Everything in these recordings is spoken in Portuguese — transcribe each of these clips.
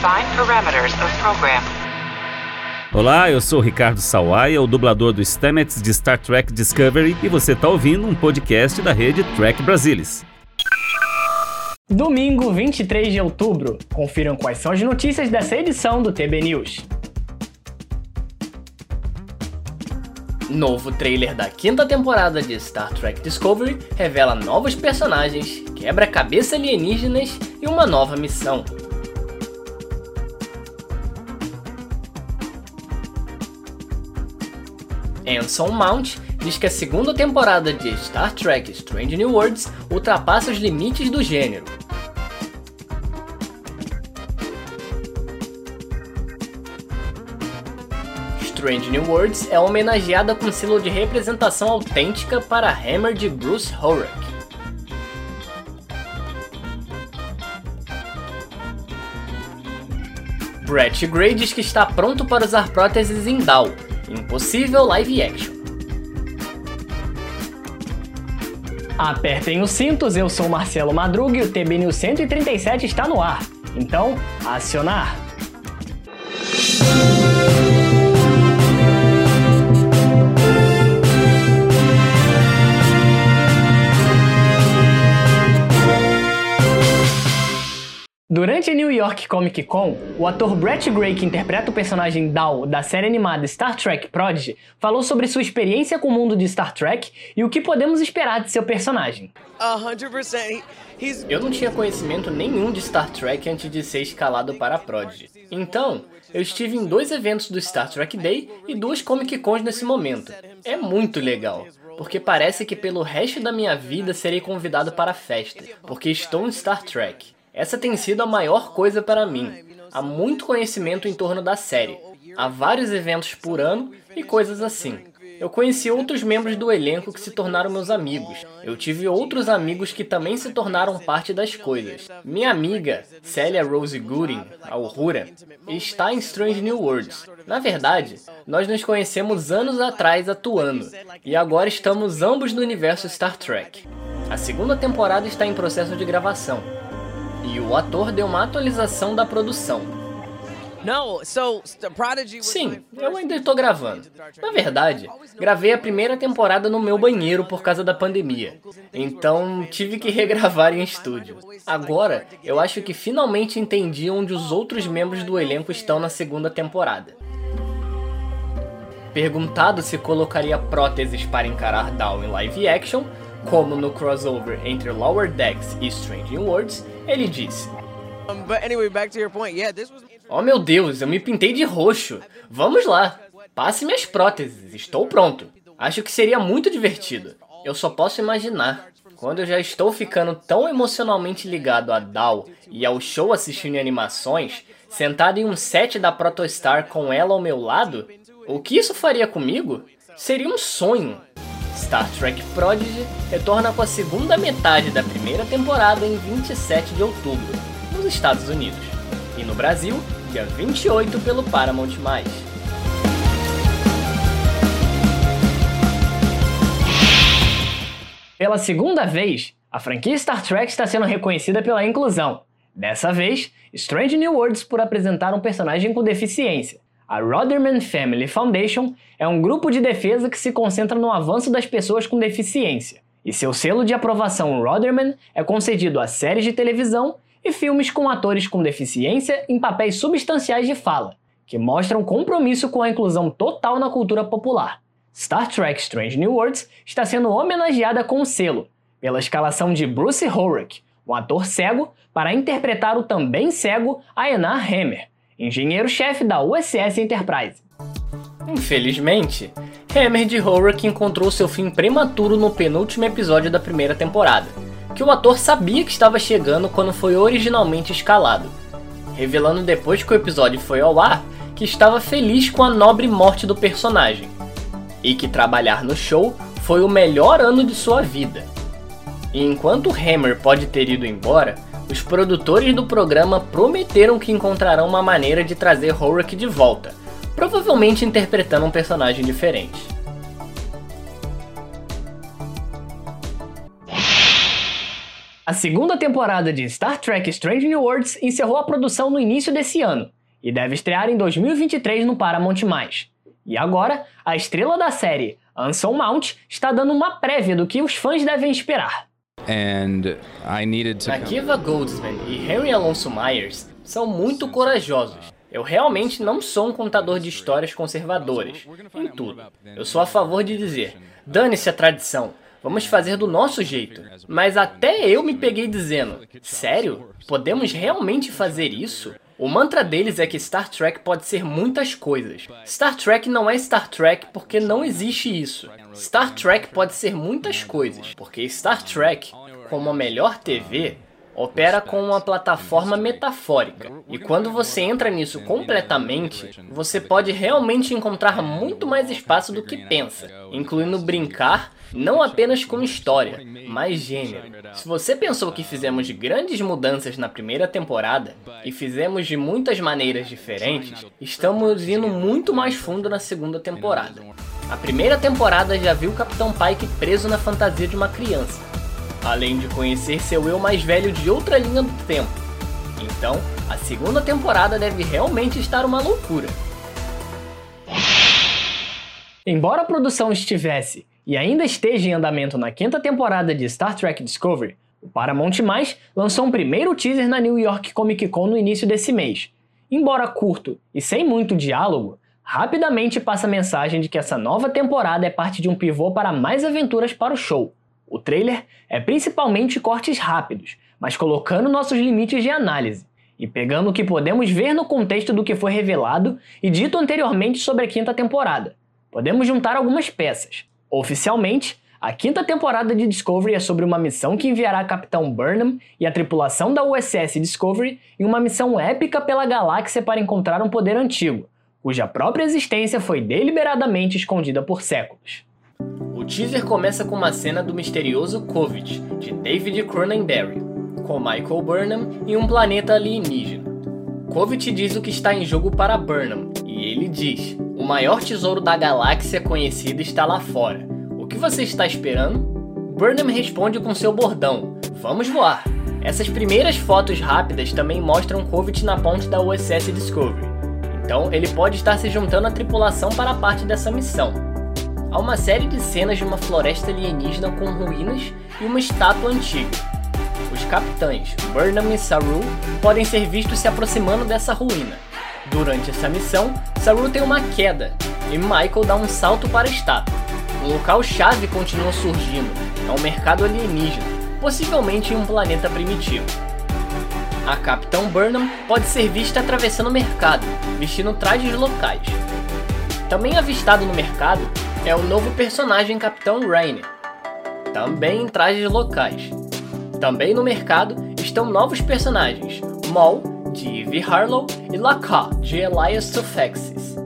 Define parameters of program. Olá, eu sou Ricardo Sawaia, o dublador do Stamets de Star Trek Discovery, e você está ouvindo um podcast da rede Trek Brasilis. Domingo, 23 de outubro. Confiram quais são as notícias dessa edição do TB News. Novo trailer da quinta temporada de Star Trek Discovery revela novos personagens, quebra-cabeça alienígenas e uma nova missão. Anson Mount diz que a segunda temporada de Star Trek Strange New Worlds ultrapassa os limites do gênero. Strange New Worlds é homenageada com selo de representação autêntica para Hammer de Bruce Horak. Brett Gray diz que está pronto para usar próteses em DAO, impossível live action. Apertem os cintos, eu sou Marcelo Madruga e o TB News 137 está no ar. Então, acionar! York Comic Con, o ator Brett Gray, que interpreta o personagem Dal da série animada Star Trek Prodigy, falou sobre sua experiência com o mundo de Star Trek e o que podemos esperar de seu personagem. 100%. Eu não tinha conhecimento nenhum de Star Trek antes de ser escalado para a Prodigy. Então, eu estive em dois eventos do Star Trek Day e duas Comic Cons nesse momento. É muito legal porque parece que pelo resto da minha vida serei convidado para a festa, porque estou em Star Trek. Essa tem sido a maior coisa para mim. Há muito conhecimento em torno da série. Há vários eventos por ano e coisas assim. Eu conheci outros membros do elenco que se tornaram meus amigos. Eu tive outros amigos que também se tornaram parte das coisas. Minha amiga, Celia Rose Gooding, a Uhura, está em Strange New Worlds. Na verdade, nós nos conhecemos anos atrás atuando, e agora estamos ambos no universo Star Trek. A segunda temporada está em processo de gravação, e o ator deu uma atualização da produção. Sim, eu ainda estou gravando. Na verdade, gravei a primeira temporada no meu banheiro por causa da pandemia. Então tive que regravar em estúdio. Agora, eu acho que finalmente entendi onde os outros membros do elenco estão na segunda temporada. Perguntado se colocaria próteses para encarar Down em live action, como no crossover entre Lower Decks e Strange Worlds, ele disse: Oh meu Deus, eu me pintei de roxo. Vamos lá. Passe minhas próteses, estou pronto. Acho que seria muito divertido. Eu só posso imaginar. Quando eu já estou ficando tão emocionalmente ligado a Dal e ao show assistindo animações, sentado em um set da Protostar com ela ao meu lado, o que isso faria comigo? Seria um sonho. Star Trek Prodigy retorna com a segunda metade da primeira temporada em 27 de outubro, nos Estados Unidos, e no Brasil, dia 28 pelo Paramount+. Pela segunda vez, a franquia Star Trek está sendo reconhecida pela inclusão. Dessa vez, Strange New Worlds por apresentar um personagem com deficiência, a Rodderman Family Foundation é um grupo de defesa que se concentra no avanço das pessoas com deficiência, e seu selo de aprovação Rodderman é concedido a séries de televisão e filmes com atores com deficiência em papéis substanciais de fala, que mostram compromisso com a inclusão total na cultura popular. Star Trek Strange New Worlds está sendo homenageada com o selo, pela escalação de Bruce Horak, um ator cego, para interpretar o também cego Aenar Hammer, engenheiro-chefe da USS Enterprise. Infelizmente, Hammer de Horak encontrou seu fim prematuro no penúltimo episódio da primeira temporada, que o ator sabia que estava chegando quando foi originalmente escalado, revelando depois que o episódio foi ao ar que estava feliz com a nobre morte do personagem, e que trabalhar no show foi o melhor ano de sua vida. E enquanto Hammer pode ter ido embora, os produtores do programa prometeram que encontrarão uma maneira de trazer Horak de volta, provavelmente interpretando um personagem diferente. A A segunda temporada de Star Trek Strange New Worlds encerrou a produção no início desse ano e deve estrear em 2023 no Paramount+. E agora, a estrela da série, Anson Mount, está dando uma prévia do que os fãs devem esperar. Akiva Goldsman e Henry Alonso Myers são muito corajosos. Eu realmente não sou um contador de histórias conservadoras, em tudo. Eu sou a favor de dizer, dane-se a tradição, vamos fazer do nosso jeito. Mas até eu me peguei dizendo, sério? Podemos realmente fazer isso? O mantra deles é que Star Trek pode ser muitas coisas. Star Trek não é Star Trek porque não existe isso. Star Trek pode ser muitas coisas, porque Star Trek, como a melhor TV, opera com uma plataforma metafórica. E quando você entra nisso completamente, você pode realmente encontrar muito mais espaço do que pensa, incluindo brincar não apenas com história, mas gênero. Se você pensou que fizemos grandes mudanças na primeira temporada e fizemos de muitas maneiras diferentes, estamos indo muito mais fundo na segunda temporada. A primeira temporada já viu o Capitão Pike preso na fantasia de uma criança, além de conhecer seu eu mais velho de outra linha do tempo. Então, a segunda temporada deve realmente estar uma loucura. Embora a produção estivesse e ainda esteja em andamento na quinta temporada de Star Trek Discovery, o Paramount+, lançou um primeiro teaser na New York Comic Con no início desse mês. Embora curto e sem muito diálogo, rapidamente passa a mensagem de que essa nova temporada é parte de um pivô para mais aventuras para o show. O trailer é principalmente cortes rápidos, mas colocando nossos limites de análise e pegando o que podemos ver no contexto do que foi revelado e dito anteriormente sobre a quinta temporada. Podemos juntar algumas peças. Oficialmente, a quinta temporada de Discovery é sobre uma missão que enviará Capitão Burnham e a tripulação da USS Discovery em uma missão épica pela galáxia para encontrar um poder antigo, cuja própria existência foi deliberadamente escondida por séculos. O teaser começa com uma cena do misterioso Covid, de David Cronenberry, com Michael Burnham em um planeta alienígena. Covid diz o que está em jogo para Burnham, e ele diz: O maior tesouro da galáxia conhecida está lá fora. O que você está esperando? Burnham responde com seu bordão: Vamos voar. Essas primeiras fotos rápidas também mostram Covid na ponte da USS Discovery. Então, ele pode estar se juntando à tripulação para parte dessa missão. Há uma série de cenas de uma floresta alienígena com ruínas e uma estátua antiga. Os capitães Burnham e Saru podem ser vistos se aproximando dessa ruína. Durante essa missão, Saru tem uma queda e Michael dá um salto para a estátua. Um local-chave continua surgindo, é um mercado alienígena, possivelmente em um planeta primitivo. A Capitão Burnham pode ser vista atravessando o mercado, vestindo trajes locais. Também avistado no mercado é o novo personagem Capitão Rainer, também em trajes locais. Também no mercado estão novos personagens, Maul, de Eve Harlow, e Laka, de Elias Suffexes.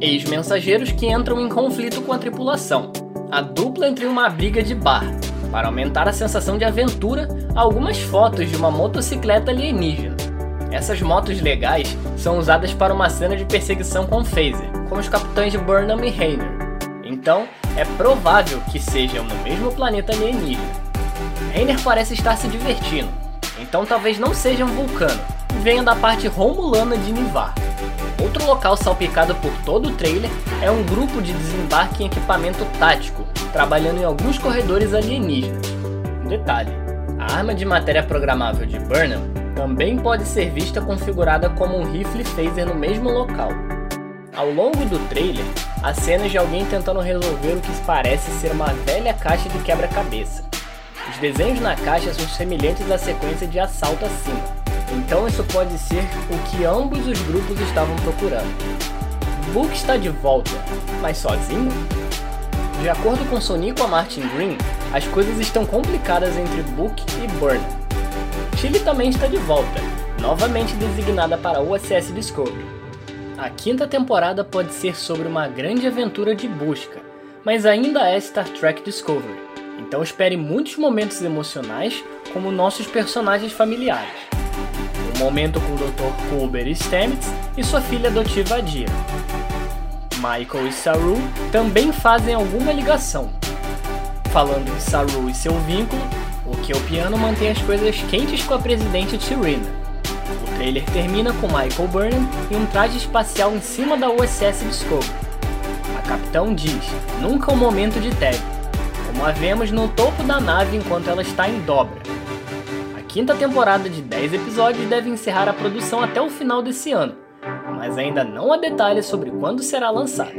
Ex-mensageiros que entram em conflito com a tripulação. A dupla entre uma briga de bar. Para aumentar a sensação de aventura, algumas fotos de uma motocicleta alienígena. Essas motos legais são usadas para uma cena de perseguição com phaser, com os capitães Burnham e Rainer. Então, é provável que sejam no mesmo planeta alienígena. Reiner parece estar se divertindo, então talvez não seja um vulcano, e venha da parte romulana de Nivar. Outro local salpicado por todo o trailer é um grupo de desembarque em equipamento tático, trabalhando em alguns corredores alienígenas. Detalhe: a arma de matéria programável de Burnham também pode ser vista configurada como um rifle phaser no mesmo local. Ao longo do trailer, há cenas de alguém tentando resolver o que parece ser uma velha caixa de quebra-cabeça. Os desenhos na caixa são semelhantes à sequência de assalto acima, então isso pode ser o que ambos os grupos estavam procurando. Book está de volta, mas sozinho? De acordo com Sonic e Martin Green, as coisas estão complicadas entre Book e Burn. Chile também está de volta, novamente designada para o USS Discovery. A quinta temporada pode ser sobre uma grande aventura de busca, mas ainda é Star Trek Discovery. Então espere muitos momentos emocionais como nossos personagens familiares. Um momento com o Dr. Culber Stamets e sua filha adotiva Adira. Michael e Saru também fazem alguma ligação. Falando de Saru e seu vínculo, O que o piano mantém as coisas quentes com a presidente Tyrina. O trailer termina com Michael Burnham em um traje espacial em cima da USS Discovery. A capitão diz: nunca um momento de tédio, como a vemos no topo da nave enquanto ela está em dobra. A quinta temporada de 10 episódios deve encerrar a produção até o final desse ano, mas ainda não há detalhes sobre quando será lançada.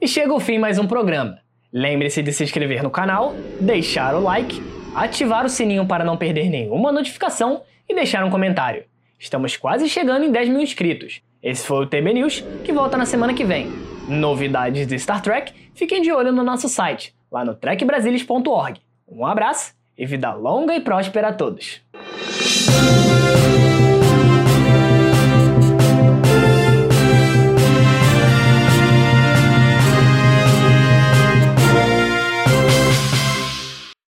E chega o fim mais um programa. Lembre-se de se inscrever no canal, deixar o like, ativar o sininho para não perder nenhuma notificação e deixar um comentário. Estamos quase chegando em 10 mil inscritos. Esse foi o TB News, que volta na semana que vem. Novidades de Star Trek, fiquem de olho no nosso site, lá no trekbrasilis.org. Um abraço e vida longa e próspera a todos.